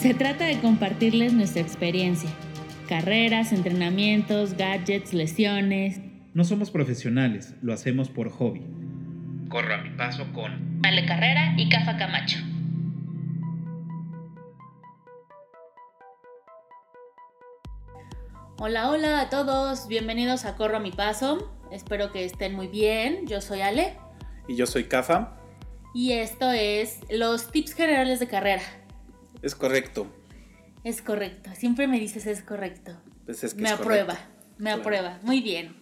Se trata de compartirles nuestra experiencia. Carreras, entrenamientos, gadgets, lesiones. No somos profesionales, lo hacemos por hobby. Corro a mi paso con Ale Carrera y Cafa Camacho. Hola, hola a todos, bienvenidos a Corro a mi paso. Espero que estén muy bien. Yo soy Ale. Y yo soy Cafa. Y esto es los tips generales de carrera. Es correcto. Es correcto. Siempre me dices es correcto. Pues es que me es aprueba. correcto. Me Claro. aprueba. Muy bien.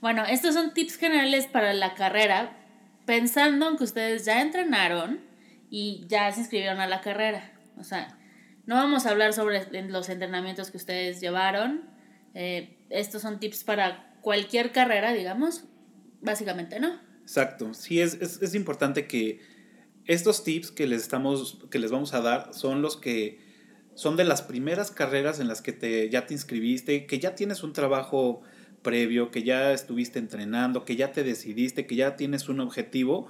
Bueno, estos son tips generales para la carrera, pensando en que ustedes ya entrenaron y ya se inscribieron a la carrera. O sea, no vamos a hablar sobre los entrenamientos que ustedes llevaron. Eh, estos son tips para cualquier carrera, digamos. Básicamente, ¿no? Exacto. Sí, es, es, es importante que estos tips que les, estamos, que les vamos a dar son los que son de las primeras carreras en las que te, ya te inscribiste, que ya tienes un trabajo previo, que ya estuviste entrenando, que ya te decidiste, que ya tienes un objetivo.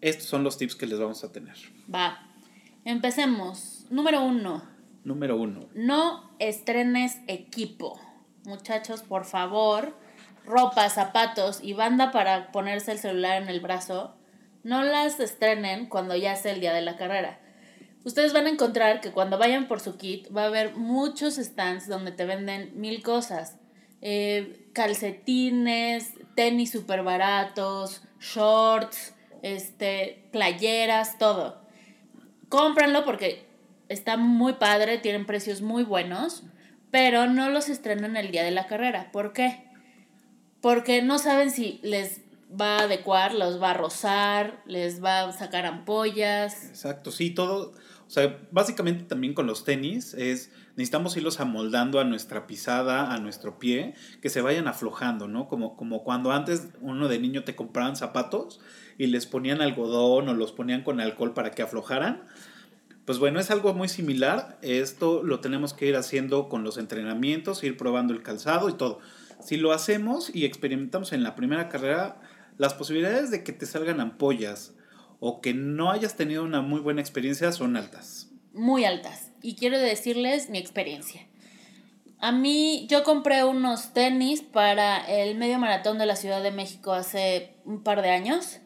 Estos son los tips que les vamos a tener. Va. Empecemos. Número uno. Número uno. No estrenes equipo. Muchachos, por favor, ropa, zapatos y banda para ponerse el celular en el brazo, no las estrenen cuando ya sea el día de la carrera. Ustedes van a encontrar que cuando vayan por su kit va a haber muchos stands donde te venden mil cosas. Eh, calcetines, tenis súper baratos, shorts, este, playeras, todo. Cómpranlo porque está muy padre, tienen precios muy buenos, pero no los estrenan el día de la carrera. ¿Por qué? Porque no saben si les va a adecuar, los va a rozar, les va a sacar ampollas. Exacto, sí, todo. O sea, básicamente también con los tenis es necesitamos irlos amoldando a nuestra pisada, a nuestro pie, que se vayan aflojando, ¿no? Como, como cuando antes uno de niño te compraban zapatos y les ponían algodón o los ponían con alcohol para que aflojaran. Pues bueno, es algo muy similar. Esto lo tenemos que ir haciendo con los entrenamientos, ir probando el calzado y todo. Si lo hacemos y experimentamos en la primera carrera, las posibilidades de que te salgan ampollas o que no hayas tenido una muy buena experiencia son altas. muy altas. Y quiero decirles mi experiencia. A mí, yo compré unos tenis para el medio maratón de la Ciudad de México hace un par de años.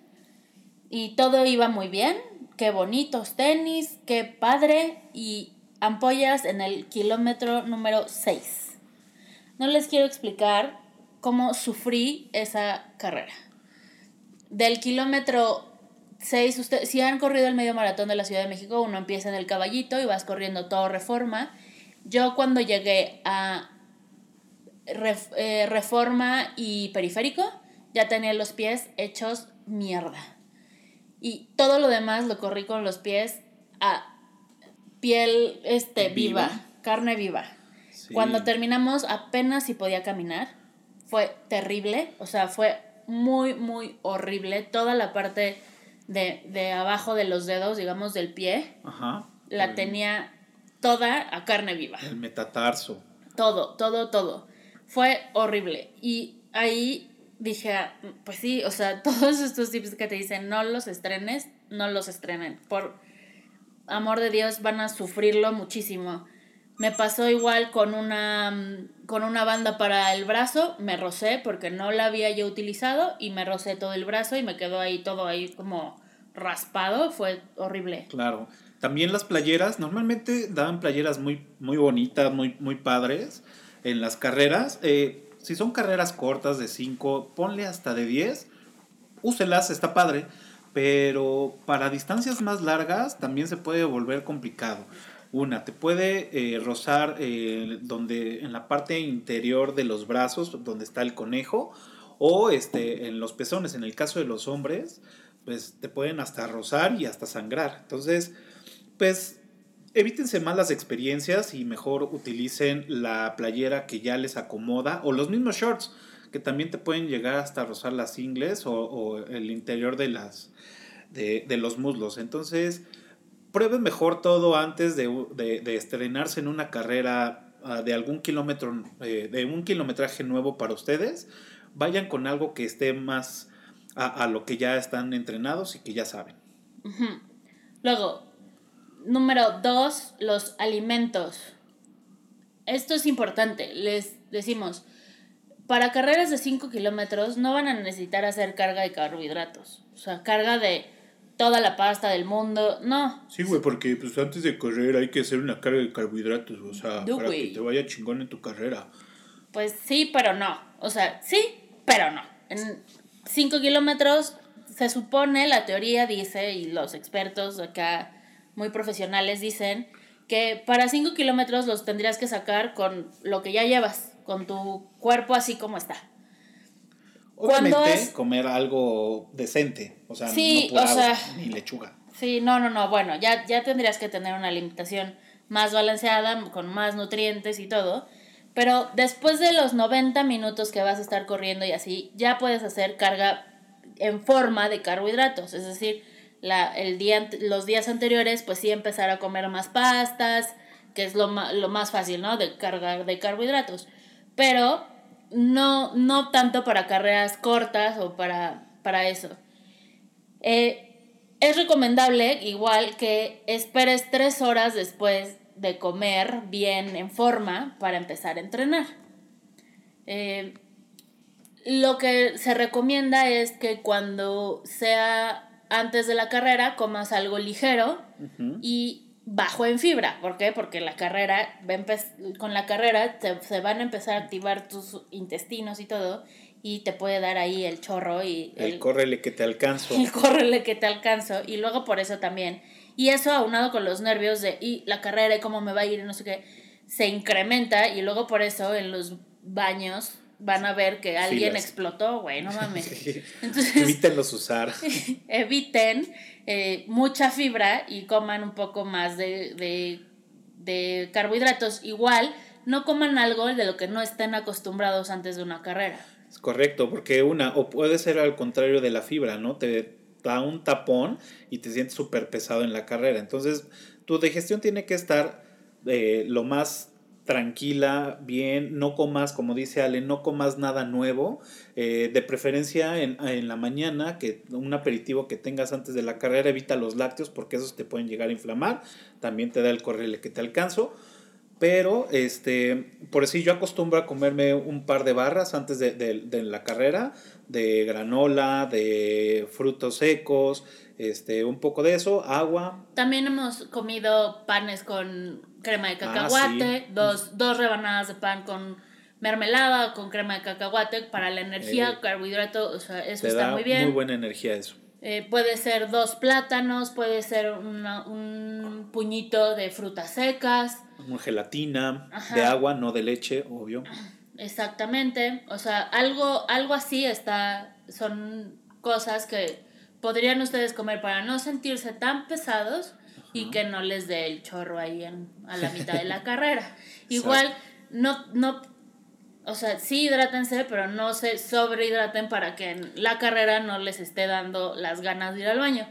Y todo iba muy bien. Qué bonitos tenis, qué padre. Y ampollas en el kilómetro número 6. No les quiero explicar cómo sufrí esa carrera. Del kilómetro 6, usted, si han corrido el medio maratón de la Ciudad de México, uno empieza en el caballito y vas corriendo todo reforma. Yo cuando llegué a Ref- eh, reforma y periférico, ya tenía los pies hechos mierda. Y todo lo demás lo corrí con los pies a piel este, viva, Viva. carne viva. Sí. Cuando terminamos apenas si podía caminar. Fue terrible, o sea, fue muy, muy horrible. Toda la parte de, de abajo de los dedos, digamos, del pie, Ajá. la tenía toda a carne viva. El metatarso. Todo, todo, todo. Fue horrible. Y ahí dije, ah, pues sí, o sea, todos estos tips que te dicen, no los estrenes, no los estrenen. Por amor de Dios, van a sufrirlo muchísimo. Me pasó igual con una, mm, con una banda para el brazo, me rocé porque no la había yo utilizado y me rocé todo el brazo y me quedó ahí todo ahí como raspado, fue horrible. Claro. También las playeras, normalmente daban playeras muy, muy bonitas, muy, muy padres en las carreras. Eh, si son carreras cortas de 5, ponle hasta de 10, úselas, está padre. Pero para distancias más largas también se puede volver complicado. Una, te puede eh, rozar eh, donde, en la parte interior de los brazos, donde está el conejo, o este, en los pezones. En el caso de los hombres, pues te pueden hasta rozar y hasta sangrar. Entonces, pues evítense malas experiencias y mejor utilicen la playera que ya les acomoda o los mismos shorts que también te pueden llegar hasta rozar las ingles o, o el interior de las de, de los muslos. Entonces, prueben mejor todo antes de, de- de estrenarse en una carrera ah, de algún kilómetro, eh, de un kilometraje nuevo para ustedes. Vayan con algo que esté más a, a lo que ya están entrenados y que ya saben. Luego, número dos, los alimentos. Esto es importante. Les decimos, para carreras de 5 kilómetros no van a necesitar hacer carga de carbohidratos. O sea, carga de toda la pasta del mundo. No. Sí, güey, porque pues antes de correr hay que hacer una carga de carbohidratos, o sea, para que te vaya chingón en tu carrera. Pues sí, pero no. O sea, sí, pero no. En 5 kilómetros se supone, la teoría dice, y los expertos acá muy profesionales dicen, que para 5 kilómetros los tendrías que sacar con lo que ya llevas, con tu cuerpo así como está. Obviamente, Cuando es- comer algo decente, o sea, Sí, no o sea- ni lechuga. Sí, no, no, no. Bueno, ya, ya tendrías que tener una alimentación más balanceada, con más nutrientes y todo. Pero después de los 90 minutos que vas a estar corriendo y así, ya puedes hacer carga en forma de carbohidratos. Es decir, la, el día, los días anteriores, pues sí empezar a comer más pastas, que es lo, lo más fácil, ¿no? De cargar de carbohidratos. Pero no, no tanto para carreras cortas o para, para eso. Eh, es recomendable, igual, que esperes tres horas después de comer bien en forma para empezar a entrenar. Eh, lo que se recomienda es que cuando sea antes de la carrera comas algo ligero y bajo en fibra. ¿Por qué? Porque la carrera, con la carrera te- se van a empezar a activar tus intestinos y todo y te puede dar ahí el chorro y El córrele que te alcanzo. el córrele que te alcanzo y luego por eso también. Y eso aunado con los nervios de y la carrera y cómo me va a ir y no sé qué, se incrementa y luego por eso en los baños van a ver que alguien Filas. explotó, güey, no mames. Sí. Entonces, Evítenlos usar. eviten eh, mucha fibra y coman un poco más de, de, de carbohidratos. Igual, no coman algo de lo que no estén acostumbrados antes de una carrera. Es correcto, porque una, o puede ser al contrario de la fibra, ¿no? Te da un tapón y te sientes súper pesado en la carrera. Entonces, tu digestión tiene que estar eh, lo más tranquila, bien, no comas, como dice Ale, no comas nada nuevo, eh, de preferencia en, en la mañana, que un aperitivo que tengas antes de la carrera, evita los lácteos porque esos te pueden llegar a inflamar, también te da el correle que te alcanzo, pero este, por así yo acostumbro a comerme un par de barras antes de, de- de la carrera, de granola, de frutos secos, este, un poco de eso, agua, También hemos comido panes con crema de Ah, cacahuate, sí. dos, dos rebanadas de pan con mermelada o con crema de cacahuate para la energía, Eh, carbohidrato, o sea, eso te está da muy bien. muy buena energía eso. Eh, puede ser dos plátanos, puede ser una- un puñito de frutas secas, Una gelatina Ajá. de agua, no de leche, obvio. exactamente. O sea, algo, algo así está, son cosas que podrían ustedes comer para no sentirse tan pesados y que no les dé el chorro ahí en, a la mitad de la carrera. Igual, no, no, o sea, sí hidrátense, pero no se sobrehidraten para que en la carrera no les esté dando las ganas de ir al baño.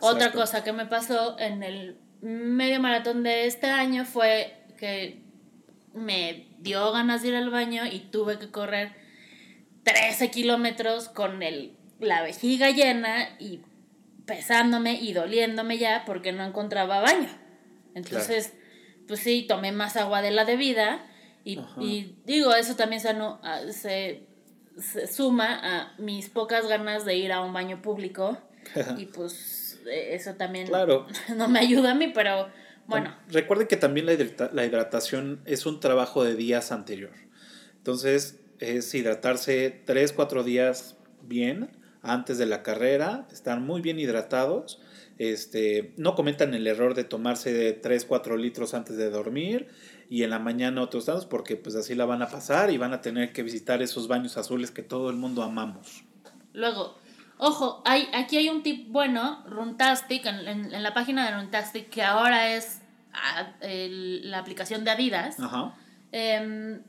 Otra cosa que me pasó en el medio maratón de este año fue que me dio ganas de ir al baño y tuve que correr 13 kilómetros con el, la vejiga llena y pesándome y doliéndome ya porque no encontraba baño. Entonces, pues sí, tomé más agua de la debida y, y digo, eso también se, anu- a- se, se suma a mis pocas ganas de ir a un baño público y pues eh, eso también Claro. no me ayuda a mí, pero bueno, Recuerden que también la, hidrata- la hidratación es un trabajo de días anterior. Entonces, es hidratarse 3, 4 días bien antes de la carrera, estar muy bien hidratados. Este, no cometan el error de tomarse de 3, 4 litros antes de dormir y en la mañana otros tantos porque pues así la van a pasar y van a tener que visitar esos baños azules que todo el mundo amamos. Luego, ojo, hay, aquí hay un tip bueno, Runtastic, en, en- en la página de Runtastic, que ahora es ah, el- la aplicación de Adidas. Ajá. em,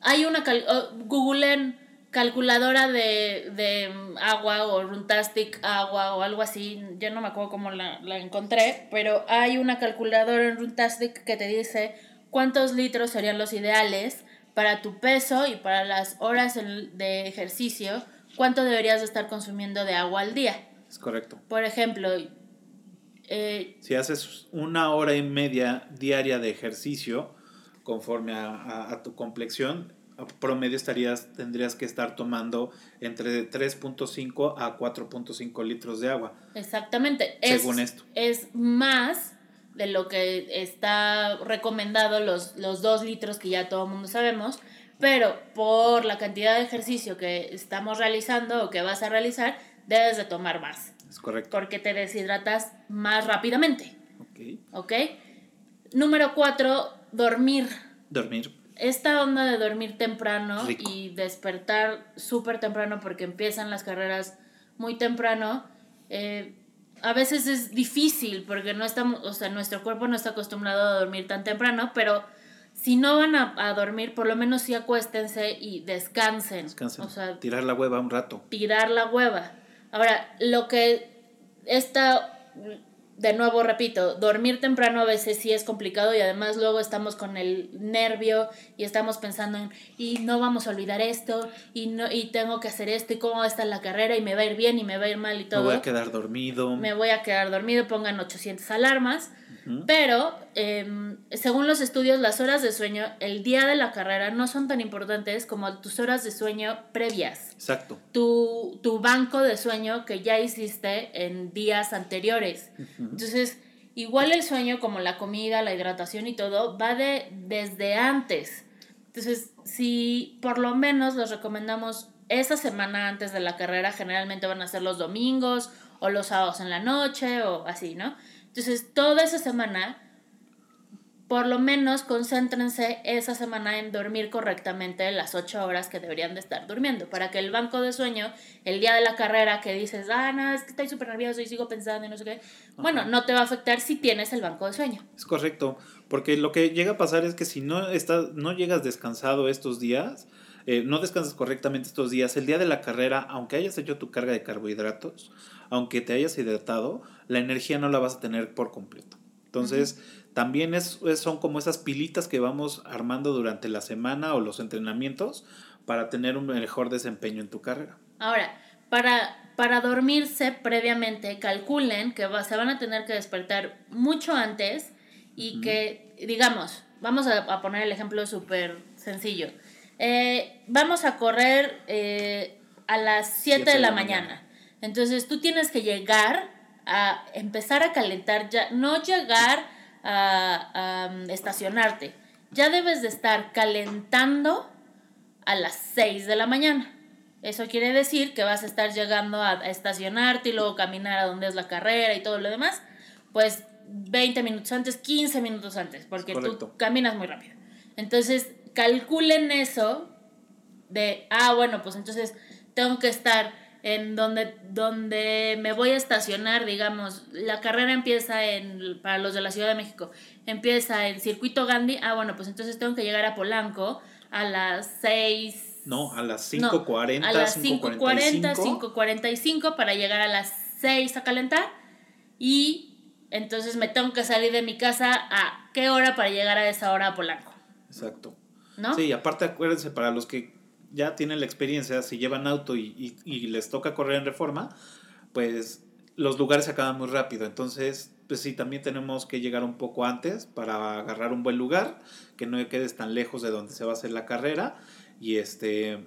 hay una, oh, googleen calculadora de, de agua o Runtastic agua o algo así, yo no me acuerdo cómo la, la encontré, pero hay una calculadora en Runtastic que te dice cuántos litros serían los ideales para tu peso y para las horas de ejercicio, cuánto deberías de estar consumiendo de agua al día. Es correcto. Por ejemplo, Eh, Si haces una hora y media diaria de ejercicio, conforme a, a- a tu complexión, promedio estarías, tendrías que estar tomando entre 3.5 a 4.5 litros de agua. exactamente. Es, Según esto. Es más de lo que está recomendado, los, los dos litros que ya todo el mundo sabemos, pero por la cantidad de ejercicio que estamos realizando o que vas a realizar, debes de tomar más, Es correcto. porque te deshidratas más rápidamente, Ok. ¿ok? Número cuatro, dormir. Dormir. Esta onda de dormir temprano Rico. y despertar súper temprano porque empiezan las carreras muy temprano, eh, a veces es difícil porque no estamos, o sea, nuestro cuerpo no está acostumbrado a dormir tan temprano, pero si no van a, a dormir, por lo menos sí acuéstense y descansen. Descansen. O sea, Tirar la hueva un rato. tirar la hueva. Ahora, lo que está, de nuevo repito, dormir temprano a veces sí es complicado y además luego estamos con el nervio y estamos pensando en, y no vamos a olvidar esto, y, no, y tengo que hacer esto, y cómo va a estar la carrera, y me va a ir bien, y me va a ir mal, y Me todo. voy a quedar dormido. Me voy a quedar dormido, pongan 800 alarmas. Pero, em, según los estudios, las horas de sueño el día de la carrera no son tan importantes como tus horas de sueño previas Exacto. tu, tu banco de sueño que ya hiciste en días anteriores. Entonces, igual el sueño, como la comida, la hidratación y todo, va de desde antes. Entonces, si por lo menos los recomendamos esa semana antes de la carrera, generalmente van a ser los domingos o los sábados en la noche o así, ¿no? Entonces, toda esa semana, por lo menos concéntrense esa semana en dormir correctamente las ocho horas que deberían de estar durmiendo, para que el banco de sueño, el día de la carrera que dices, ah, no, es que estoy súper nervioso y sigo pensando y no sé qué, bueno, no te va a afectar si tienes el banco de sueño. Es correcto, porque lo que llega a pasar es que si no estás, no llegas descansado estos días, eh, no descansas correctamente estos días, el día de la carrera, aunque hayas hecho tu carga de carbohidratos, aunque te hayas hidratado, la energía no la vas a tener por completo. Entonces, también es, es- son como esas pilitas que vamos armando durante la semana o los entrenamientos para tener un mejor desempeño en tu carrera. Ahora, para, para dormirse previamente, calculen que va- se van a tener que despertar mucho antes y que, digamos, vamos a, a poner el ejemplo súper sencillo. Eh, vamos a correr eh, a las 7 de la mañana. Entonces tú tienes que llegar a empezar a calentar, ya, no llegar a, a, um, estacionarte. Ya debes de estar calentando a las 6 de la mañana. Eso quiere decir que vas a estar llegando a, a estacionarte y luego caminar a donde es la carrera y todo lo demás, pues 20 minutos antes, 15 minutos antes, porque tú caminas muy rápido. Entonces, calculen eso de, ah, bueno, pues entonces tengo que estar en donde, donde me voy a estacionar, digamos, la carrera empieza en, para los de la Ciudad de México, empieza en Circuito Gandhi, ah, bueno, pues entonces tengo que llegar a Polanco a las 6. No, a las No, 5.40, a las 5.40, 5.45. 5.45 para llegar a las 6 a calentar. Y entonces me tengo que salir de mi casa a qué hora para llegar a esa hora a Polanco. Exacto. ¿No? Sí, aparte acuérdense, para los que ya tienen la experiencia, si llevan auto y, y- les toca correr en reforma, pues los lugares acaban muy rápido. Entonces, pues sí, también tenemos que llegar un poco antes para agarrar un buen lugar, que no quedes tan lejos de donde se va a hacer la carrera. Y este.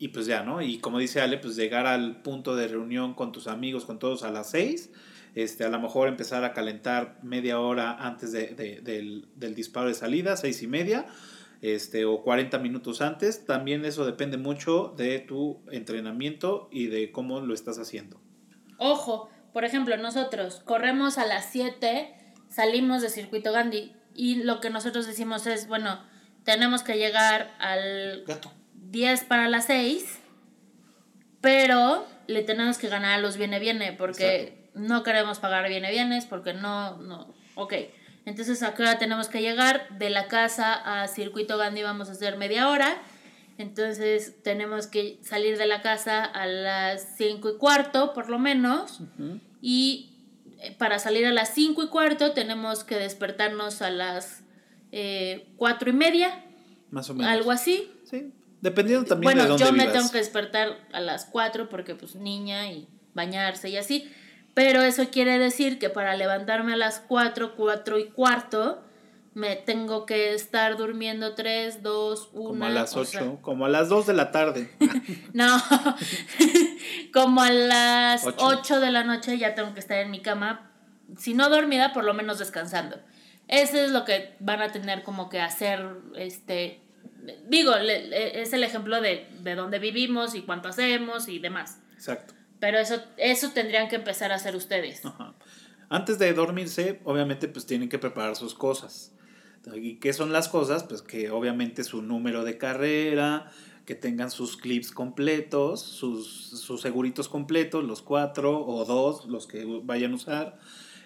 Y pues ya, ¿no? Y como dice Ale, pues llegar al punto de reunión con tus amigos, con todos a las 6. Este, a lo mejor empezar a calentar media hora antes de- de- del, del disparo de salida, seis y media este, o 40 minutos antes. También eso depende mucho de tu entrenamiento y de cómo lo estás haciendo. Ojo, por ejemplo, nosotros corremos a las 7, salimos de Circuito Gandhi y lo que nosotros decimos es, bueno, tenemos que llegar al Gato. 10 para las 6, pero le tenemos que ganar a los viene viene porque no queremos pagar viene bienes porque no, no, ok. Entonces a qué hora tenemos que llegar de la casa a Circuito Gandhi vamos a hacer media hora. Entonces tenemos que salir de la casa a las 5 y cuarto por lo menos y eh, para salir a las 5 y cuarto tenemos que despertarnos a las 4 y media, Más o menos. algo así. Sí. Dependiendo también Bueno, de dónde yo me vivas. tengo que despertar a las 4 porque pues niña y bañarse y así. Pero eso quiere decir que para levantarme a las 4, 4 y cuarto, me tengo que estar durmiendo 3, 2, 1. Como a las 8, como a las 2 de la tarde. no, como a las 8. de la noche ya tengo que estar en mi cama, si no dormida, por lo menos descansando. Eso es lo que van a tener como que hacer, este, digo, es el ejemplo de, de dónde vivimos y cuánto hacemos y demás. Exacto. Pero eso, eso tendrían que empezar a hacer ustedes. Antes de dormirse, obviamente, pues tienen que preparar sus cosas. ¿Y qué son las cosas? Pues que obviamente su número de carrera, que tengan sus clips completos, sus, sus seguritos completos, los cuatro o dos, los que vayan a usar.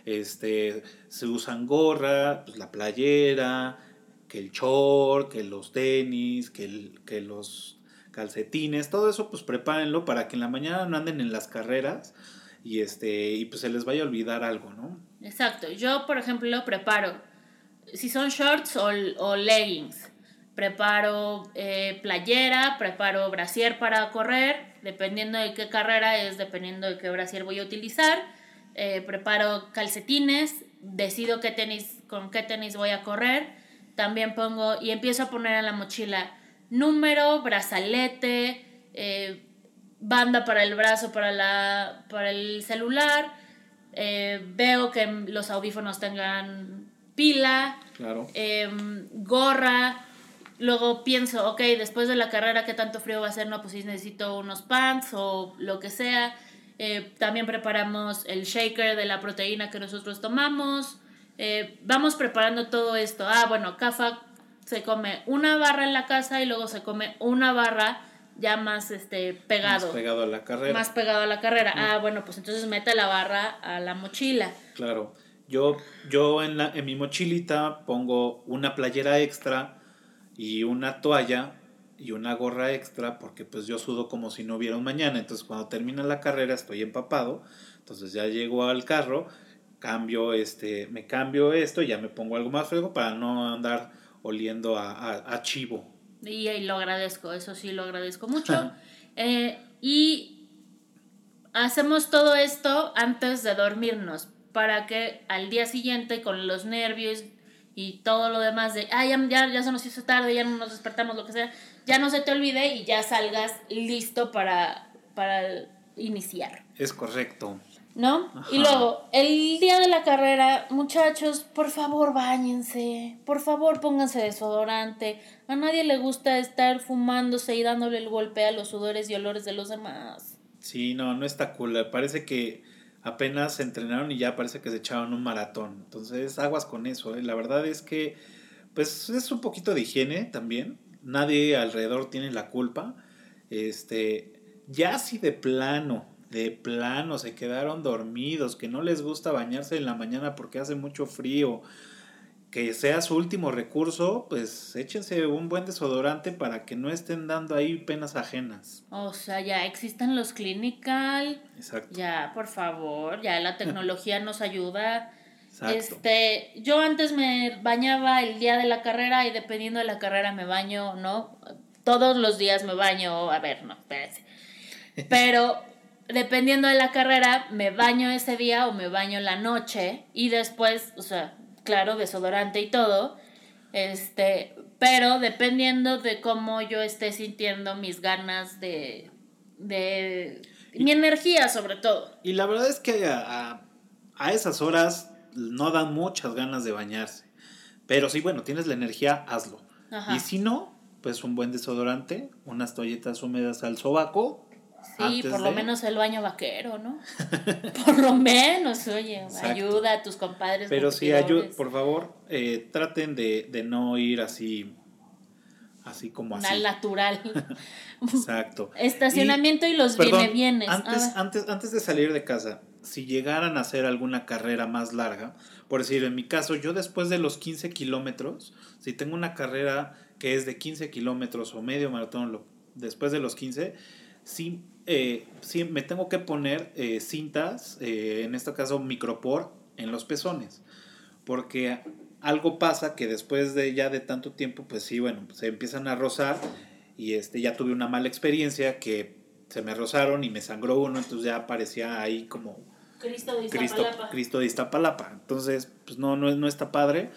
Este, se usan gorra, pues la playera, que el short, que los tenis, que, el, que los calcetines, todo eso pues prepárenlo para que en la mañana no anden en las carreras y este y pues se les vaya a olvidar algo, ¿no? Exacto. Yo, por ejemplo, preparo si son shorts o, leggings. Preparo eh, playera, preparo brasier para correr, dependiendo de qué carrera es, dependiendo de qué brasier voy a utilizar. Eh, preparo calcetines, decido qué tenis, con qué tenis voy a correr. También pongo y empiezo a poner en la mochila número, brazalete, eh, banda para el brazo, para, la, para el celular. veo que los audífonos tengan pila, em, gorra. Luego pienso, ok, después de la carrera, ¿qué tanto frío va a ser? No, pues si necesito unos pants o lo que sea. Eh, también preparamos el shaker de la proteína que nosotros tomamos. Eh, vamos preparando todo esto. Ah, bueno, Cafa se come una barra en la casa y luego se come una barra ya más este pegado. Más pegado a la carrera. Más pegado a la carrera. Ah, bueno, pues entonces mete la barra a la mochila. Claro. Yo, yo en, la, en mi mochilita pongo una playera extra y una toalla y una gorra extra porque pues yo sudo como si no hubiera un mañana. Entonces cuando termina la carrera estoy empapado. Entonces ya llego al carro, cambio este, me cambio esto y ya me pongo algo más fresco para no andar oliendo a, chivo. Y, y, lo agradezco, eso sí lo agradezco mucho. Eh, y hacemos todo esto antes de dormirnos para que al día siguiente con los nervios y todo lo demás de, ah, ya, ya, se nos hizo tarde, ya no nos despertamos, lo que sea, ya no se te olvide y ya salgas listo para, para iniciar. Es correcto. ¿No? Y luego, el día de la carrera, muchachos, por favor bañense, por favor pónganse desodorante. A nadie le gusta estar fumándose y dándole el golpe a los sudores y olores de los demás. Sí, no, no está cool. Parece que apenas se entrenaron y ya parece que se echaron un maratón. Entonces, aguas con eso. ¿eh? La verdad es que, pues, es un poquito de higiene también. Nadie alrededor tiene la culpa. Este, ya si de plano, de plano se quedaron dormidos, que no les gusta bañarse en la mañana porque hace mucho frío, que sea su último recurso, pues échense un buen desodorante para que no estén dando ahí penas ajenas. O sea, ya existan los clinical. Exacto. Ya, por favor, ya la tecnología nos ayuda. Exacto. Este, yo antes me bañaba el día de la carrera y dependiendo de la carrera me baño, ¿no? Todos los días me baño, a ver, no, espérense. Pero dependiendo de la carrera, me baño ese día o me baño la noche y después, o sea, claro, desodorante y todo. Este, pero dependiendo de cómo yo esté sintiendo mis ganas de, de mi energía sobre todo. Y la verdad es que a, a, esas horas no dan muchas ganas de bañarse. Pero sí, bueno, tienes la energía, hazlo. Y si no, pues un buen desodorante, unas toallitas húmedas al sobaco Sí, por lo menos el baño vaquero, ¿no? por lo menos, oye, ayuda a tus compadres. Pero sí, ayuda, por favor, eh, traten de, de, no ir así, así como así. Al natural. Exacto. Estacionamiento y, los viene bienes. Antes, antes, antes de salir de casa, si llegaran a hacer alguna carrera más larga, por decir, en mi caso, yo después de los 15 kilómetros, si tengo una carrera que es de 15 kilómetros o medio maratón, lo, después de los 15, sí eh, sí, me tengo que poner eh, cintas, eh, en este caso micropor, en los pezones. Porque algo pasa que después de ya de tanto tiempo, pues sí, bueno, se empiezan a rozar. Y este, ya tuve una mala experiencia que se me rozaron y me sangró uno, entonces ya parecía ahí como, Cristo de Cristo, Iztapalapa. Cristo de Iztapalapa. Entonces, pues no, no, no está padre.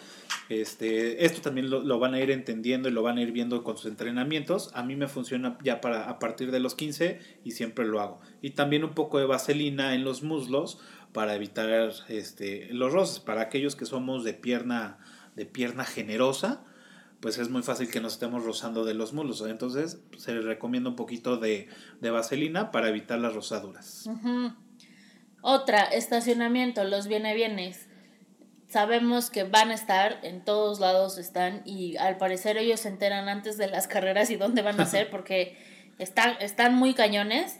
Este, esto también lo, lo van a ir entendiendo y lo van a ir viendo con sus entrenamientos. A mí me funciona ya para a partir de los 15 y siempre lo hago. Y también un poco de vaselina en los muslos para evitar este, los roces. Para aquellos que somos de pierna, de pierna generosa, pues es muy fácil que nos estemos rozando de los muslos. Entonces, se les recomienda un poquito de, de vaselina para evitar las rosaduras. Ujú. Otra, estacionamiento, los viene bienes. Sabemos que van a estar, en todos lados están, y al parecer ellos se enteran antes de las carreras y dónde van a ser, porque están, están muy cañones.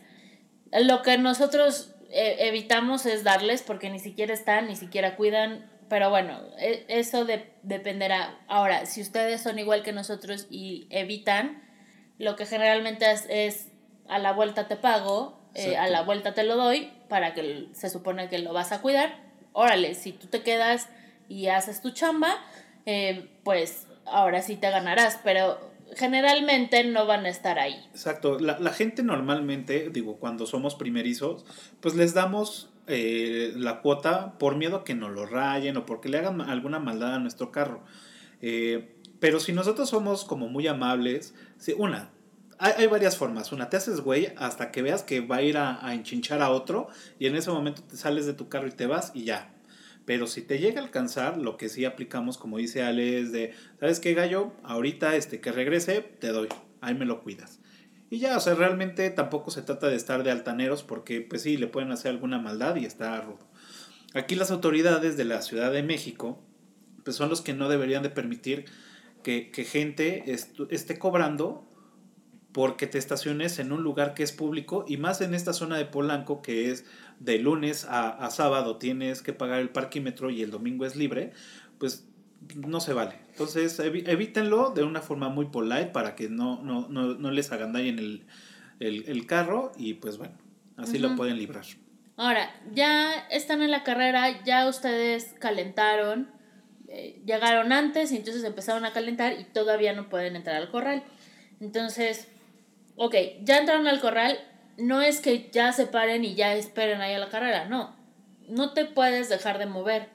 Lo que nosotros eh, evitamos es darles, porque ni siquiera están, ni siquiera cuidan, pero bueno, e- eso de- dependerá. Ahora, si ustedes son igual que nosotros y evitan, lo que generalmente es, es a la vuelta te pago, eh, a la vuelta te lo doy, para que se supone que lo vas a cuidar. Órale, si tú te quedas y haces tu chamba, eh, pues ahora sí te ganarás, pero generalmente no van a estar ahí. Exacto, la, la gente normalmente, digo, cuando somos primerizos, pues les damos eh, la cuota por miedo a que nos lo rayen o porque le hagan alguna maldad a nuestro carro. Eh, pero si nosotros somos como muy amables, sí, una, hay, hay varias formas. Una, te haces güey hasta que veas que va a ir a, a enchinchar a otro y en ese momento te sales de tu carro y te vas y ya. Pero si te llega a alcanzar, lo que sí aplicamos, como dice Ale, es de, ¿sabes qué, gallo? Ahorita este, que regrese, te doy, ahí me lo cuidas. Y ya, o sea, realmente tampoco se trata de estar de altaneros porque, pues sí, le pueden hacer alguna maldad y está rudo. Aquí las autoridades de la Ciudad de México, pues son los que no deberían de permitir que, que gente estu- esté cobrando porque te estaciones en un lugar que es público y más en esta zona de Polanco que es de lunes a, a sábado tienes que pagar el parquímetro y el domingo es libre, pues no se vale. Entonces evítenlo de una forma muy polite para que no, no, no, no les agandallen el, el, el carro y pues bueno, así lo pueden librar. Ahora, ya están en la carrera, ya ustedes calentaron, eh, llegaron antes y entonces empezaron a calentar y todavía no pueden entrar al corral. Entonces, ok, ya entraron al corral, no es que ya se paren y ya esperen ahí a la carrera, no. No te puedes dejar de mover.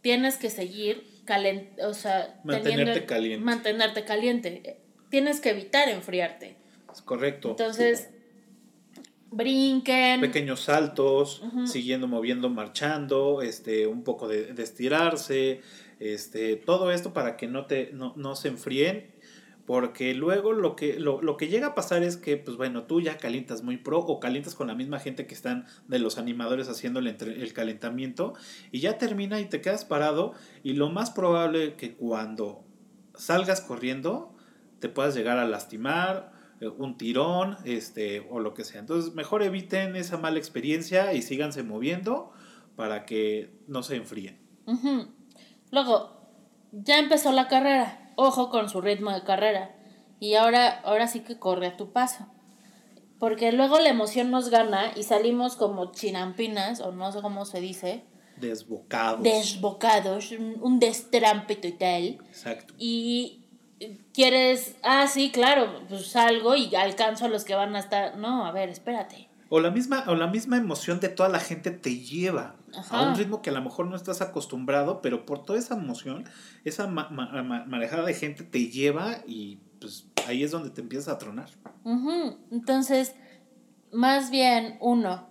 Tienes que seguir calen o sea, Mantenerte teniendo- caliente. Mantenerte caliente. Tienes que evitar enfriarte. Es correcto. Entonces, brinquen. pequeños saltos, siguiendo moviendo, marchando, este, un poco de, de estirarse, este, todo esto para que no te, no, no se enfríen, porque luego lo que, lo, lo que llega a pasar es que, pues bueno, tú ya calientas muy pro o calientas con la misma gente que están de los animadores haciendo el, el calentamiento y ya termina y te quedas parado y lo más probable que cuando salgas corriendo te puedas llegar a lastimar, eh, un tirón, este, o lo que sea. Entonces, mejor eviten esa mala experiencia y síganse moviendo para que no se enfríen. Luego, ya empezó la carrera. Ojo con su ritmo de carrera. Y ahora, ahora sí que corre a tu paso. Porque luego la emoción nos gana y salimos como chinampinas, o no sé cómo se dice, Desbocados. desbocados, un, destrampe total. Exacto. Y quieres, ah, sí, claro, pues salgo y alcanzo a los que van a estar. No, a ver, espérate. O la misma, o la misma emoción de toda la gente te lleva Ajá. a un ritmo que a lo mejor no estás acostumbrado, pero por toda esa emoción, esa ma- ma- ma- marejada de gente te lleva y pues ahí es donde te empiezas a tronar. Entonces, más bien, uno,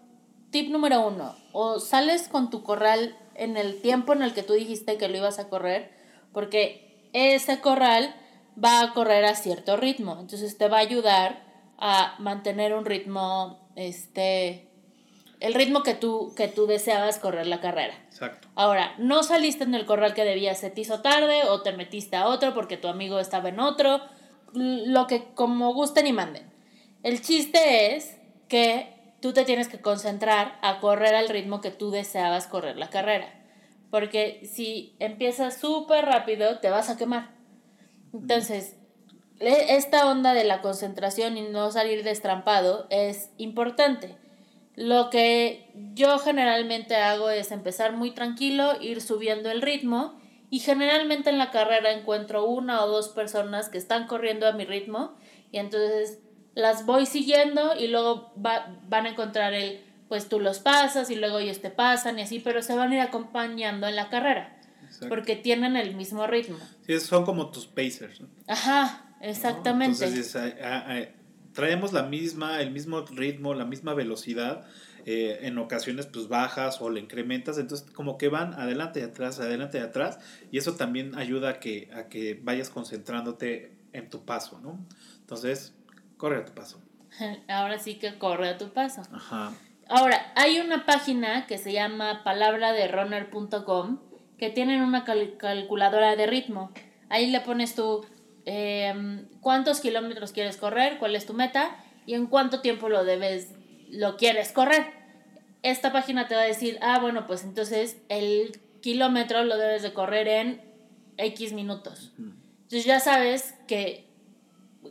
tip número uno, o sales con tu corral en el tiempo en el que tú dijiste que lo ibas a correr, porque ese corral va a correr a cierto ritmo, entonces te va a ayudar a mantener un ritmo, este, el ritmo que tú, que tú deseabas correr la carrera. Exacto. Ahora, no saliste en el corral que debías, se te hizo tarde o te metiste a otro porque tu amigo estaba en otro, lo que como gusten y manden. El chiste es que tú te tienes que concentrar a correr al ritmo que tú deseabas correr la carrera. Porque si empiezas súper rápido, te vas a quemar. Entonces, e- esta onda de la concentración y no salir destrampado es importante. Lo que yo generalmente hago es empezar muy tranquilo, ir subiendo el ritmo y generalmente en la carrera encuentro una o dos personas que están corriendo a mi ritmo y entonces las voy siguiendo y luego va- van a encontrar el, pues tú los pasas y luego ellos te pasan y así, pero se van a ir acompañando en la carrera. Exacto. Porque tienen el mismo ritmo. Sí, son como tus pacers. ¿no? Ajá, exactamente. Entonces, es, traemos la misma, el mismo ritmo, la misma velocidad. eh, en ocasiones pues bajas o le incrementas, entonces como que van adelante y atrás, adelante y atrás, y eso también ayuda a que, a que vayas concentrándote en tu paso, ¿no? Entonces, corre a tu paso. Ahora sí que corre a tu paso. Ajá. Ahora, hay una página que se llama palabraderunner.com que tienen una cal- calculadora de ritmo. Ahí le pones tú em, cuántos kilómetros quieres correr, cuál es tu meta y en cuánto tiempo lo debes, lo quieres correr. Esta página te va a decir, ah, bueno, pues entonces el kilómetro lo debes de correr en X minutos. Entonces ya sabes que,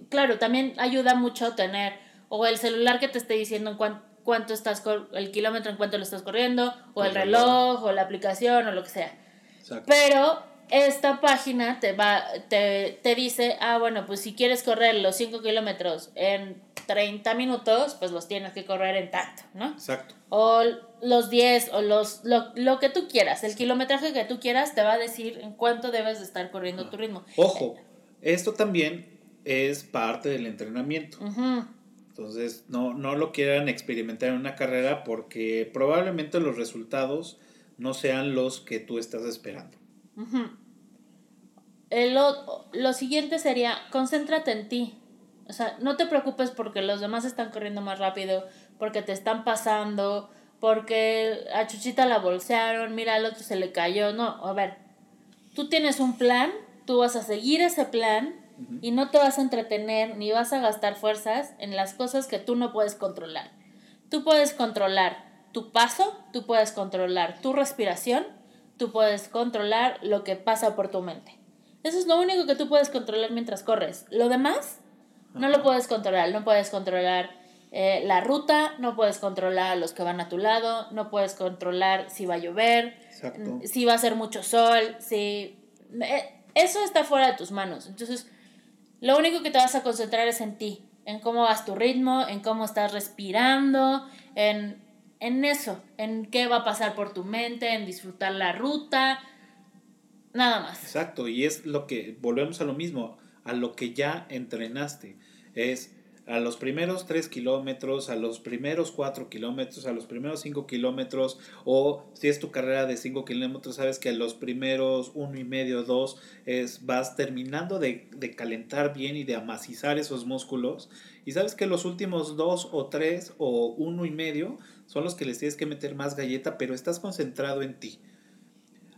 claro, también ayuda mucho tener o el celular que te esté diciendo en cuán- cuánto estás, el kilómetro en cuánto lo estás corriendo, o el El reloj, o la aplicación, o lo que sea. Exacto. Pero esta página te va, te, te dice, ah, bueno, pues si quieres correr los 5 kilómetros en 30 minutos, pues los tienes que correr en tanto, ¿no? Exacto. O los 10, o los, lo, lo que tú quieras, el kilometraje que tú quieras te va a decir en cuánto debes de estar corriendo tu ritmo. Ojo, esto también es parte del entrenamiento. Ujú. Entonces, no, no lo quieran experimentar en una carrera porque probablemente los resultados no sean los que tú estás esperando. Ujú. El lo siguiente sería, concéntrate en ti. O sea, no te preocupes porque los demás están corriendo más rápido, porque te están pasando, porque a Chuchita la bolsearon, mira, al otro se le cayó. No, a ver, tú tienes un plan, tú vas a seguir ese plan y no te vas a entretener ni vas a gastar fuerzas en las cosas que tú no puedes controlar. Tú puedes controlar tu paso, tú puedes controlar tu respiración, tú puedes controlar lo que pasa por tu mente. Eso es lo único que tú puedes controlar mientras corres. Lo demás no lo puedes controlar. No puedes controlar eh, la ruta, no puedes controlar a los que van a tu lado, no puedes controlar si va a llover, Exacto. si va a hacer mucho sol, si... eh, Eso está fuera de tus manos. Entonces, lo único que te vas a concentrar es en ti, en cómo vas tu ritmo, en cómo estás respirando, en, en eso, en qué va a pasar por tu mente, en disfrutar la ruta, nada más. Exacto, y es lo que, volvemos a lo mismo, a lo que ya entrenaste. Es a los primeros 3 kilómetros, a los primeros 4 kilómetros, a los primeros 5 kilómetros, o si es tu carrera de 5 kilómetros, sabes que a los primeros uno y medio, 2, es, vas terminando de, de calentar bien y de amacizar esos músculos, y sabes que los últimos 2 o 3 o uno y medio son los que les tienes que meter más galleta, pero estás concentrado en ti.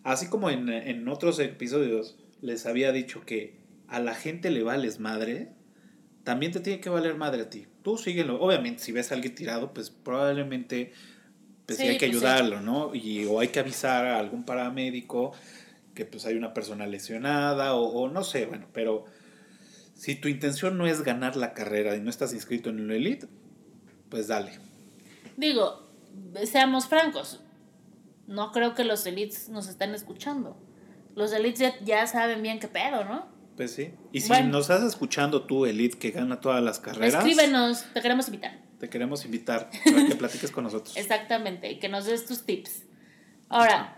Así como en, en otros episodios les había dicho que a la gente le vales madre, también te tiene que valer madre a ti. Tú síguelo. Obviamente, si ves a alguien tirado, pues probablemente pues, sí Sí, hay que pues sí. ayudarlo, ¿no? Y, o hay que avisar a algún paramédico que pues hay una persona lesionada o, o no sé, bueno, pero si tu intención no es ganar la carrera y no estás inscrito en el elite, pues dale. Digo, seamos francos, no creo que los elites nos estén escuchando. Los elites ya, ya saben bien qué pedo, ¿no? Pues sí. Y si Bueno. nos estás escuchando tú, Elite, que gana todas las carreras, Escríbenos, te queremos invitar. te queremos invitar para que platiques con nosotros. Exactamente, y que nos des tus tips. Ahora,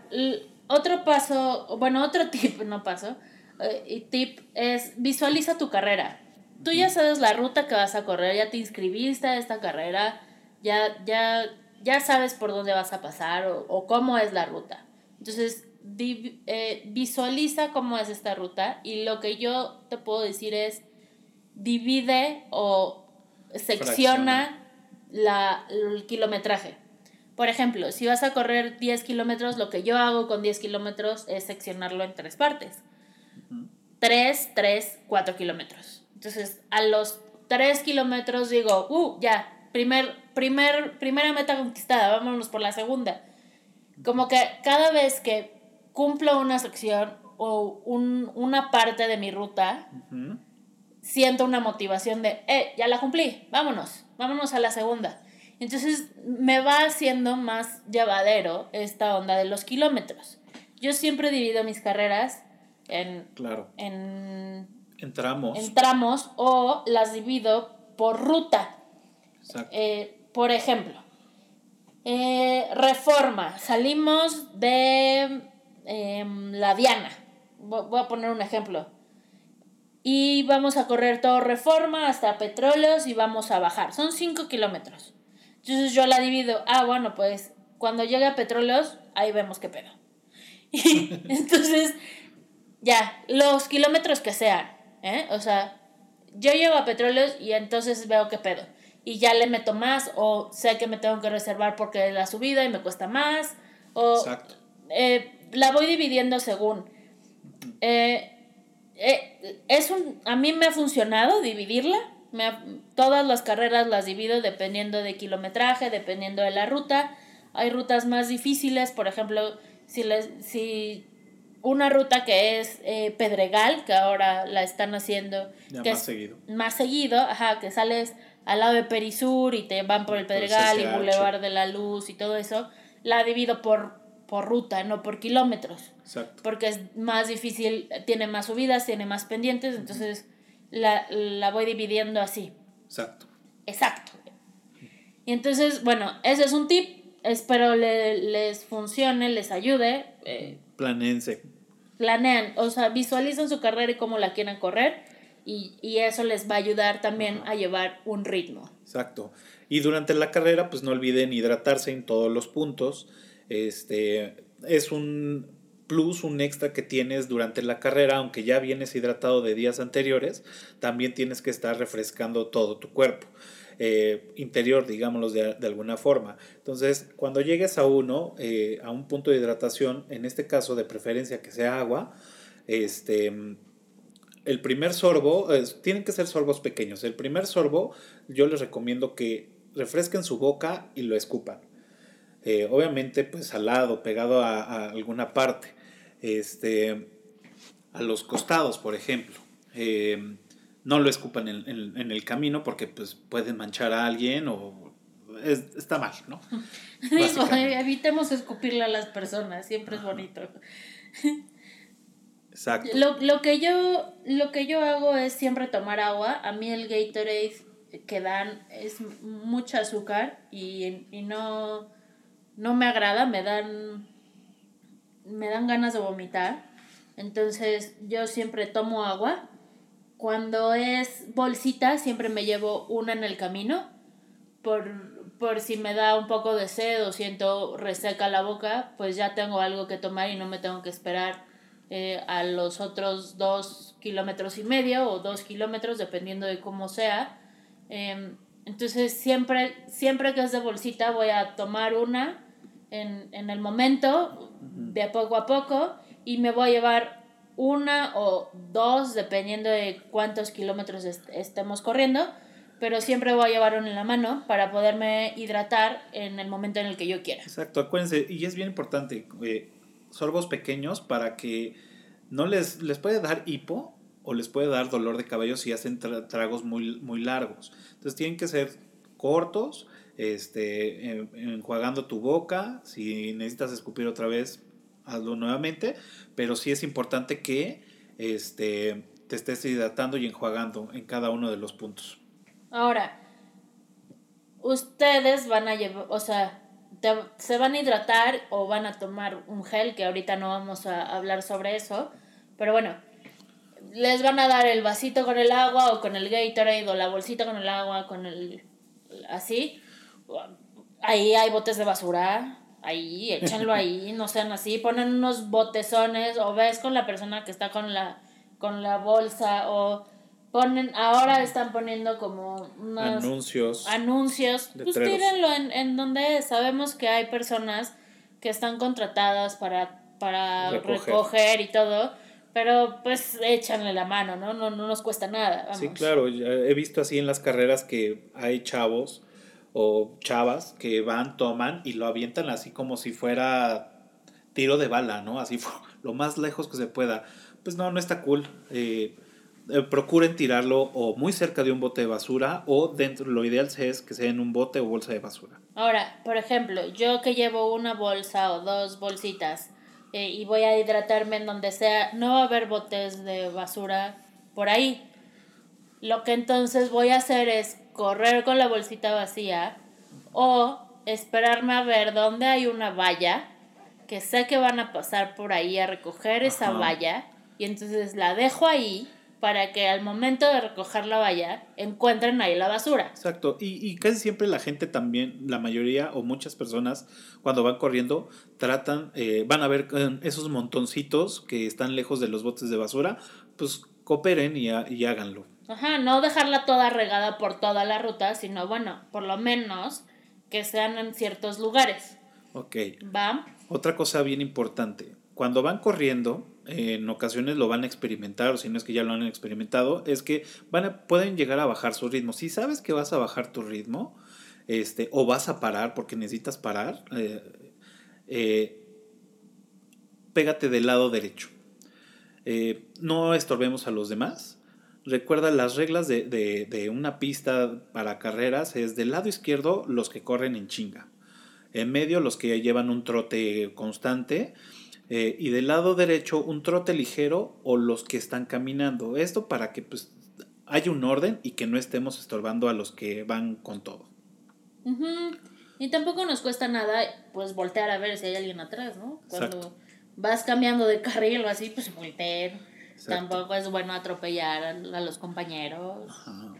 otro paso, bueno, otro tip, no paso, eh, y tip es visualiza tu carrera. Tú ya sabes la ruta que vas a correr, ya te inscribiste a esta carrera, ya, ya, ya sabes por dónde vas a pasar o, o cómo es la ruta. Entonces, di- eh, visualiza cómo es esta ruta y lo que yo te puedo decir es divide o secciona la, el kilometraje. Por ejemplo, si vas a correr 10 kilómetros, lo que yo hago con 10 kilómetros es seccionarlo en tres partes. 3, 3, 4 kilómetros. Entonces, a los 3 kilómetros digo, uh, ya, primer, primer, primera meta conquistada, vámonos por la segunda. Como que cada vez que cumplo una sección o un- una parte de mi ruta, Ujú. siento una motivación de, eh, ya la cumplí, vámonos, vámonos a la segunda. Entonces me va haciendo más llevadero esta onda de los kilómetros. Yo siempre divido mis carreras en, Claro. en, Entramos. en tramos o las divido por ruta. Exacto. Eh, por ejemplo, Eh, reforma. Salimos de em, la Diana. Vo- Voy a poner un ejemplo. Y vamos a correr todo reforma hasta petróleos y vamos a bajar. Son 5 kilómetros. Entonces yo la divido. Ah, bueno, pues cuando llegue a petróleos, ahí vemos qué pedo. Y entonces, ya, los kilómetros que sean. ¿eh? O sea, yo llego a petróleos y entonces veo qué pedo. Y ya le meto más o sé que me tengo que reservar porque la subida y me cuesta más. O Exacto. eh, la voy dividiendo según. Eh, eh, es un, a mí me ha funcionado dividirla. Me ha- todas las carreras las divido dependiendo de kilometraje, dependiendo de la ruta. Hay rutas más difíciles, por ejemplo, si, les, si una ruta que es eh, Pedregal, que ahora la están haciendo Ya que más es seguido. más seguido, ajá, que sales al lado de Perisur y te van por el Pedregal y. Boulevard de la Luz y todo eso, la divido por, por ruta, no por kilómetros Exacto. porque es más difícil, tiene más subidas, tiene más pendientes, entonces la, la voy dividiendo así. Exacto. Exacto. Y entonces, bueno, ese es un tip, espero le- les funcione, les ayude. eh, Planense. Planean, o sea, visualizan su carrera y cómo la quieran correr y, y eso les va a ayudar también a llevar un ritmo. Exacto. Y durante la carrera, pues no olviden hidratarse en todos los puntos. Este es un plus, un extra que tienes durante la carrera, aunque ya vienes hidratado de días anteriores, también tienes que estar refrescando todo tu cuerpo. Eh, interior, digámoslo de, de alguna forma. Entonces, cuando llegues a uno, eh, a un punto de hidratación, en este caso de preferencia que sea agua, este, el primer sorbo, tienen que ser sorbos pequeños. El primer sorbo, yo les recomiendo que refresquen su boca y lo escupan. Eh, obviamente, pues al lado, pegado a, alguna parte. Este, a los costados, por ejemplo. No lo escupan en, en- en el camino porque pues pueden manchar a alguien o es- está mal, ¿no? Digo, Básicamente. evitemos escupirle a las personas, siempre es bonito. Exacto. Lo, lo que yo lo que yo hago es siempre tomar agua. A mí el Gatorade que dan es mucha azúcar y, y no, no me agrada, me dan me dan ganas de vomitar. Entonces yo siempre tomo agua. Cuando es bolsita siempre me llevo una en el camino por, por si me da un poco de sed o siento reseca la boca, pues ya tengo algo que tomar y no me tengo que esperar eh, a los otros dos kilómetros y medio o dos kilómetros, dependiendo de cómo sea. Em, entonces siempre, siempre que es de bolsita voy a tomar una en, en el momento, de poco a poco, y me voy a llevar una o dos, dependiendo de cuántos kilómetros est- estemos corriendo, pero siempre voy a llevar una en la mano para poderme hidratar en el momento en el que yo quiera. Exacto, acuérdense, y es bien importante, eh, sorbos pequeños para que no les, les puede dar hipo o les puede dar dolor de cabello si hacen tra- tragos muy, muy largos. Entonces tienen que ser cortos, este, en- enjuagando tu boca, si necesitas escupir otra vez, hazlo nuevamente, pero sí es importante que este, te estés hidratando y enjuagando en cada uno de los puntos. Ahora, ustedes van a llevar, o sea, te- se van a hidratar o van a tomar un gel, que ahorita no vamos a hablar sobre eso, pero bueno, les van a dar el vasito con el agua o con el Gatorade o la bolsita con el agua, con el... así. Ahí hay botes de basura, ahí, échenlo ahí, no sean así, ponen unos botezones o ves con la persona que está con la, con la bolsa o ponen, ahora están poniendo como unos Anuncios. anuncios, pues tírenlo en, en donde es. sabemos que hay personas que están contratadas para, para Recoger. recoger. y todo, pero pues échanle la mano, ¿no? No, no nos cuesta nada. Vamos. Sí, claro, he visto así en las carreras que hay chavos o chavas que van, toman y lo avientan así como si fuera tiro de bala, ¿no? Así lo más lejos que se pueda. Pues no, no está cool. Eh, eh, procuren tirarlo o muy cerca de un bote de basura o dentro, lo ideal es que sea en un bote o bolsa de basura. Ahora, por ejemplo, yo que llevo una bolsa o dos bolsitas eh, y voy a hidratarme en donde sea, no va a haber botes de basura por ahí. Lo que entonces voy a hacer es correr con la bolsita vacía o esperarme a ver dónde hay una valla, que sé que van a pasar por ahí a recoger esa valla, y entonces la dejo ahí para que al momento de recoger la valla encuentren ahí la basura. Exacto, y, y casi siempre la gente también, la mayoría o muchas personas, cuando van corriendo, tratan, eh, van a ver eh, esos montoncitos que están lejos de los botes de basura, pues cooperen y, y háganlo. Ajá, no dejarla toda regada por toda la ruta, sino bueno, por lo menos que sean en ciertos lugares. Ok, ¿Va? otra cosa bien importante, cuando van corriendo, eh, en ocasiones lo van a experimentar, o si no es que ya lo han experimentado, es que van a, pueden llegar a bajar su ritmo. Si sabes que vas a bajar tu ritmo, este, o vas a parar porque necesitas parar, eh, eh, pégate del lado derecho. No estorbemos a los demás. Recuerda las reglas de, de- de una pista para carreras es del lado izquierdo los que corren en chinga, en medio los que llevan un trote constante eh, y del lado derecho un trote ligero o los que están caminando. Esto para que pues haya un orden y que no estemos estorbando a los que van con todo. Y tampoco nos cuesta nada, pues, voltear a ver si hay alguien atrás, ¿no? Cuando Exacto. vas cambiando de carril o así, pues volteen. Exacto. Tampoco es bueno atropellar a, los compañeros. Ajá.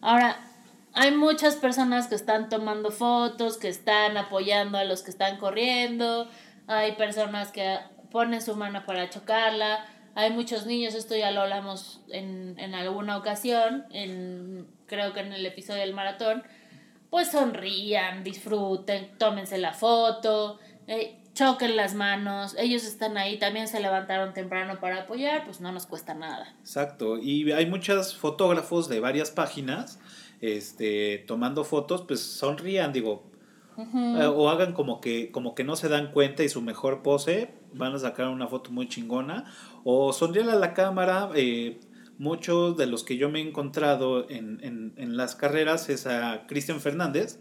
Ahora, hay muchas personas que están tomando fotos, que están apoyando a los que están corriendo. Hay personas que ponen su mano para chocarla. Hay muchos niños, esto ya lo hablamos en, en alguna ocasión, en, creo que en el episodio del maratón. Pues sonrían, disfruten, tómense la foto, eh, choquen las manos. Ellos están ahí, también se levantaron temprano para apoyar, pues no nos cuesta nada. Exacto, y hay muchos fotógrafos de varias páginas este, tomando fotos, pues sonrían, digo, eh, o hagan como que, como que no se dan cuenta y su mejor pose, van a sacar una foto muy chingona, o sonríen a la cámara. eh, muchos de los que yo me he encontrado en, en, en las carreras es a Cristian Fernández.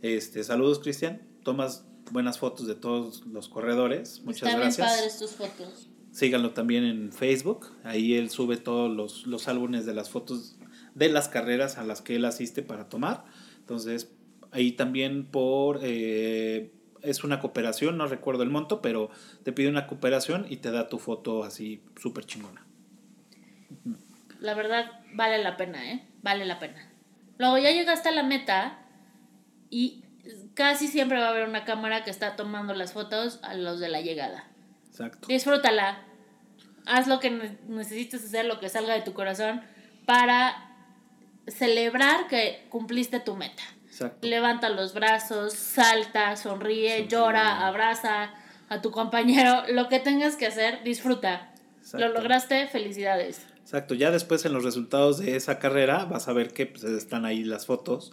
Este, saludos, Cristian. Tomas buenas fotos de todos los corredores. Muchas Están gracias. bien padres tus fotos. Síganlo también en Facebook. Ahí él sube todos los, los álbumes de las fotos de las carreras a las que él asiste para tomar. Entonces, ahí también por... eh, es una cooperación, no recuerdo el monto, pero te pide una cooperación y te da tu foto así súper chingona. La verdad, vale la pena, ¿eh? Vale la pena. Luego ya llegaste a la meta y casi siempre va a haber una cámara que está tomando las fotos a los de la llegada. Exacto. Disfrútala. Haz lo que ne- necesites hacer, lo que salga de tu corazón para celebrar que cumpliste tu meta. Exacto. Levanta los brazos, salta, sonríe, Sonríe. llora, abraza a tu compañero. Lo que tengas que hacer, disfruta. Lo lograste, felicidades. Exacto, ya después en los resultados de esa carrera vas a ver que pues, están ahí las fotos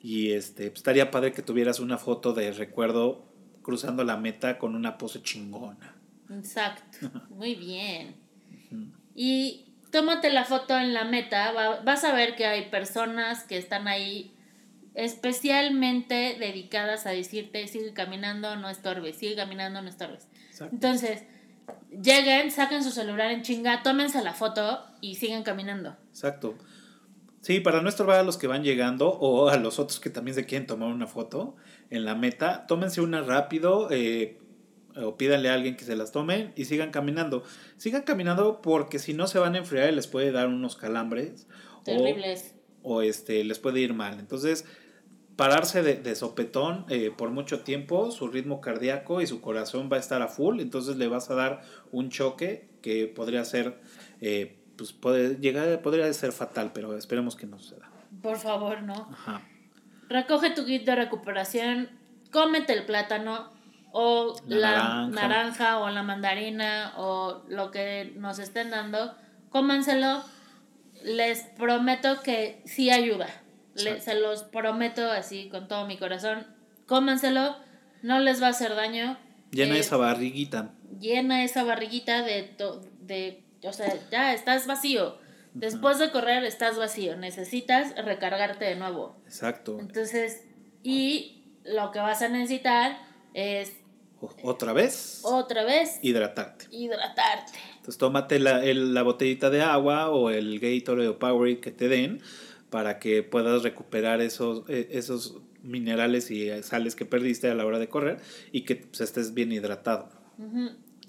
y este pues, estaría padre que tuvieras una foto de recuerdo cruzando la meta con una pose chingona. Exacto, muy bien. Y tómate la foto en la meta, va- vas a ver que hay personas que están ahí especialmente dedicadas a decirte, sigue caminando, no estorbes, sigue caminando, no estorbes. Exacto. Entonces, lleguen, saquen su celular en chinga, tómense la foto y sigan caminando. Exacto. Sí, para no estorbar a los que van llegando o a los otros que también se quieren tomar una foto en la meta, tómense una rápido eh, o pídanle a alguien que se las tomen y sigan caminando. Sigan caminando porque si no se van a enfriar y les puede dar unos calambres. o- Terribles. o este les puede ir mal. Entonces, pararse de, de sopetón eh, por mucho tiempo, su ritmo cardíaco y su corazón va a estar a full, entonces le vas a dar un choque que podría ser, eh, pues puede llegar, podría ser fatal, pero esperemos que no suceda. Por favor, no. Ajá. Recoge tu kit de recuperación, cómete el plátano o La la, naranja. naranja. o la mandarina o lo que nos estén dando, cómanselo. Les prometo que sí ayuda. Le- se los prometo así con todo mi corazón. Cómanselo, no les va a hacer daño. Llena Eh, esa barriguita. llena esa barriguita de, to- de, o sea, ya estás vacío. Después de correr estás vacío, necesitas recargarte de nuevo. Exacto. Entonces, y lo que vas a necesitar es Otra vez, otra vez hidratarte. hidratarte. Entonces tómate la, el- la botellita de agua o el Gatorade o Powerade que te den para que puedas recuperar esos, eh, esos minerales y sales que perdiste a la hora de correr y que pues, estés bien hidratado.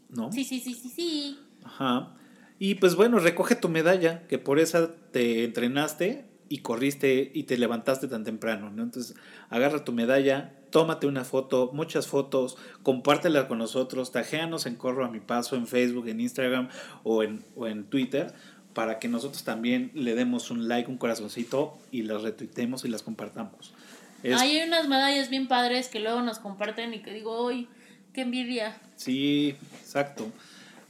¿no? Sí, sí, sí, sí, sí. Ajá. Y pues bueno, recoge tu medalla, que por esa te entrenaste y corriste y te levantaste tan temprano, ¿no? Entonces, agarra tu medalla, tómate una foto, muchas fotos, compártela con nosotros, tajéanos en Corro a mi paso en Facebook, en Instagram o en, o en Twitter para que nosotros también le demos un like, un corazoncito y las retuitemos y las compartamos. Es- hay unas medallas bien padres que luego nos comparten y que digo, uy, qué envidia. Sí, exacto.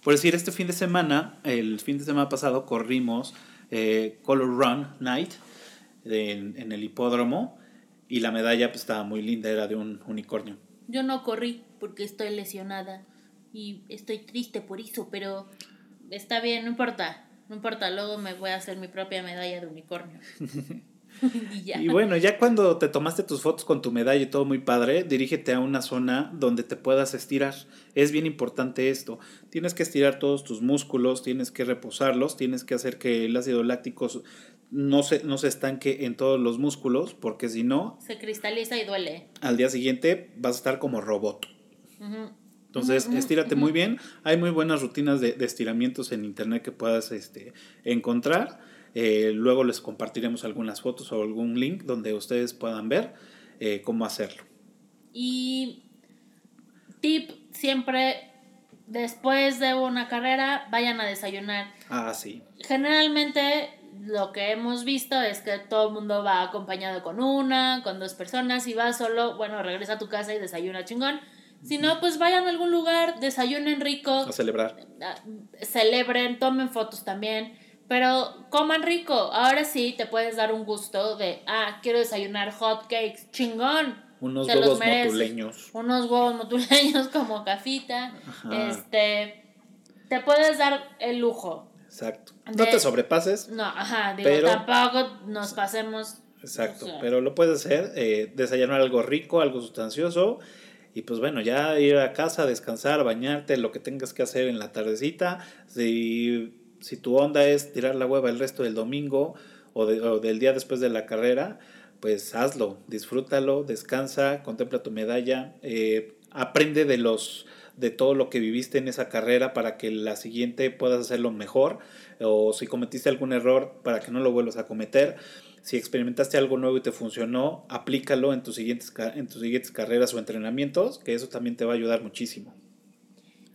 Por decir, este fin de semana, el fin de semana pasado corrimos eh, Color Run Night en, en el hipódromo y la medalla pues, estaba muy linda, era de un unicornio. Yo no corrí porque estoy lesionada y estoy triste por eso, pero está bien, no importa. No importa, luego me voy a hacer mi propia medalla de unicornio. y ya. Y bueno, ya cuando te tomaste tus fotos con tu medalla y todo muy padre, dirígete a una zona donde te puedas estirar. Es bien importante esto. Tienes que estirar todos tus músculos, tienes que reposarlos, tienes que hacer que el ácido láctico no se, no se estanque en todos los músculos, porque si no, Se cristaliza y duele. al día siguiente vas a estar como robot. Entonces, estírate muy bien. Hay muy buenas rutinas de, de estiramientos en internet que puedas este, encontrar. Eh, luego les compartiremos algunas fotos o algún link donde ustedes puedan ver eh, cómo hacerlo. Y tip, siempre después de una carrera vayan a desayunar. Ah, sí. Generalmente lo que hemos visto es que todo el mundo va acompañado con una, con dos personas. Si vas solo, bueno, regresa a tu casa y desayuna chingón. Si no, pues vayan a algún lugar, desayunen rico, A celebrar. ah, celebren, tomen fotos también. Pero coman rico. Ahora sí te puedes dar un gusto de, ah, quiero desayunar hot cakes, chingón. Unos huevos motuleños. Unos huevos motuleños como cafita. Ajá. Este, te puedes dar el lujo. Exacto. No te sobrepases. No, ajá, digo, Pero- tampoco nos pasemos. Exacto. o sea, Pero lo puedes hacer. eh, desayunar algo rico, algo sustancioso. Y pues bueno, ya ir a casa, descansar, bañarte, lo que tengas que hacer en la tardecita. Si, si tu onda es tirar la hueva el resto del domingo o, de- o del día después de la carrera, pues hazlo, disfrútalo, descansa, contempla tu medalla, eh, aprende de los de todo lo que viviste en esa carrera para que la siguiente puedas hacerlo mejor o si cometiste algún error para que no lo vuelvas a cometer. Si experimentaste algo nuevo y te funcionó, aplícalo en tus siguientes, en tus siguientes carreras o entrenamientos, que eso también te va a ayudar muchísimo.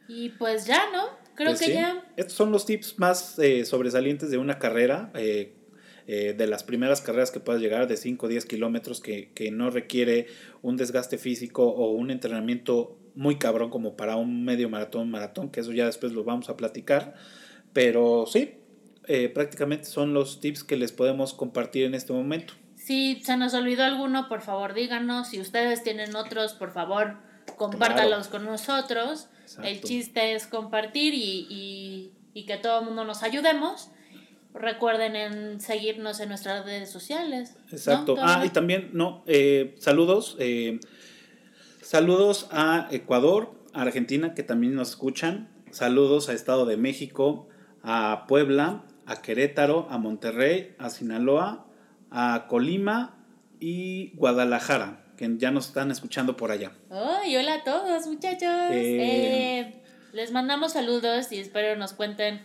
Y pues ya, ¿no? Creo Pues que sí. ya. Estos son los tips más eh, sobresalientes de una carrera, eh, eh, de las primeras carreras que puedas llegar de 5 o 10 kilómetros, que, que no requiere un desgaste físico o un entrenamiento muy cabrón como para un medio maratón, maratón, que eso ya después lo vamos a platicar. Pero sí, eh, prácticamente son los tips que les podemos compartir en este momento. Si se nos olvidó alguno, por favor díganos. Si ustedes tienen otros, por favor, compártalos con nosotros. El chiste es compartir y, y, y que todo el mundo nos ayudemos. Recuerden en seguirnos en nuestras redes sociales. ¿no? Exacto. Ah, y también, no, eh, saludos. eh, saludos a Ecuador, a Argentina, que también nos escuchan. Saludos a Estado de México, a Puebla, a Querétaro, a Monterrey, a Sinaloa, a Colima y Guadalajara, que ya nos están escuchando por allá. Ay, hola a todos, muchachos. Eh. Eh, les mandamos saludos y espero nos cuenten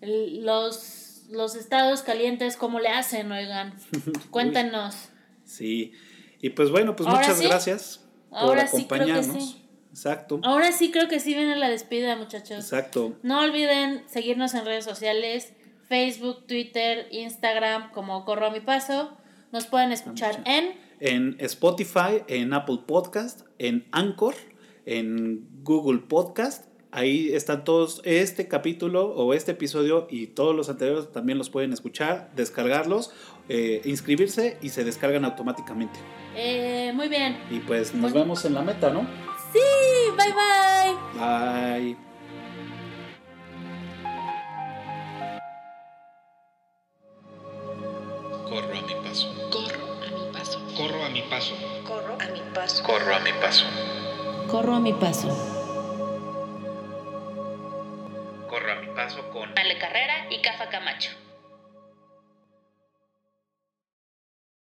los, los estados calientes, cómo le hacen, oigan. Cuéntenos. Sí. Y pues bueno, pues Ahora muchas sí. gracias por Ahora sí, creo que acompañarnos. sí. Exacto. Ahora sí creo que sí viene la despedida, muchachos. Exacto. No olviden seguirnos en redes sociales, Facebook, Twitter, Instagram, como Corro a mi paso. Nos pueden escuchar en en Spotify, en Apple Podcast, en Anchor, en Google Podcast. Ahí están todos este capítulo o este episodio y todos los anteriores también los pueden escuchar, descargarlos, eh, inscribirse y se descargan automáticamente. eh, muy bien. Y pues nos Pues- vemos en la meta, ¿no? Sí, bye bye. Bye. Corro a mi paso. Corro a mi paso. Corro a mi paso. Corro a mi paso. Corro a mi paso. Corro a mi paso. Corro a mi paso con Ale Carrera y Cafa Camacho.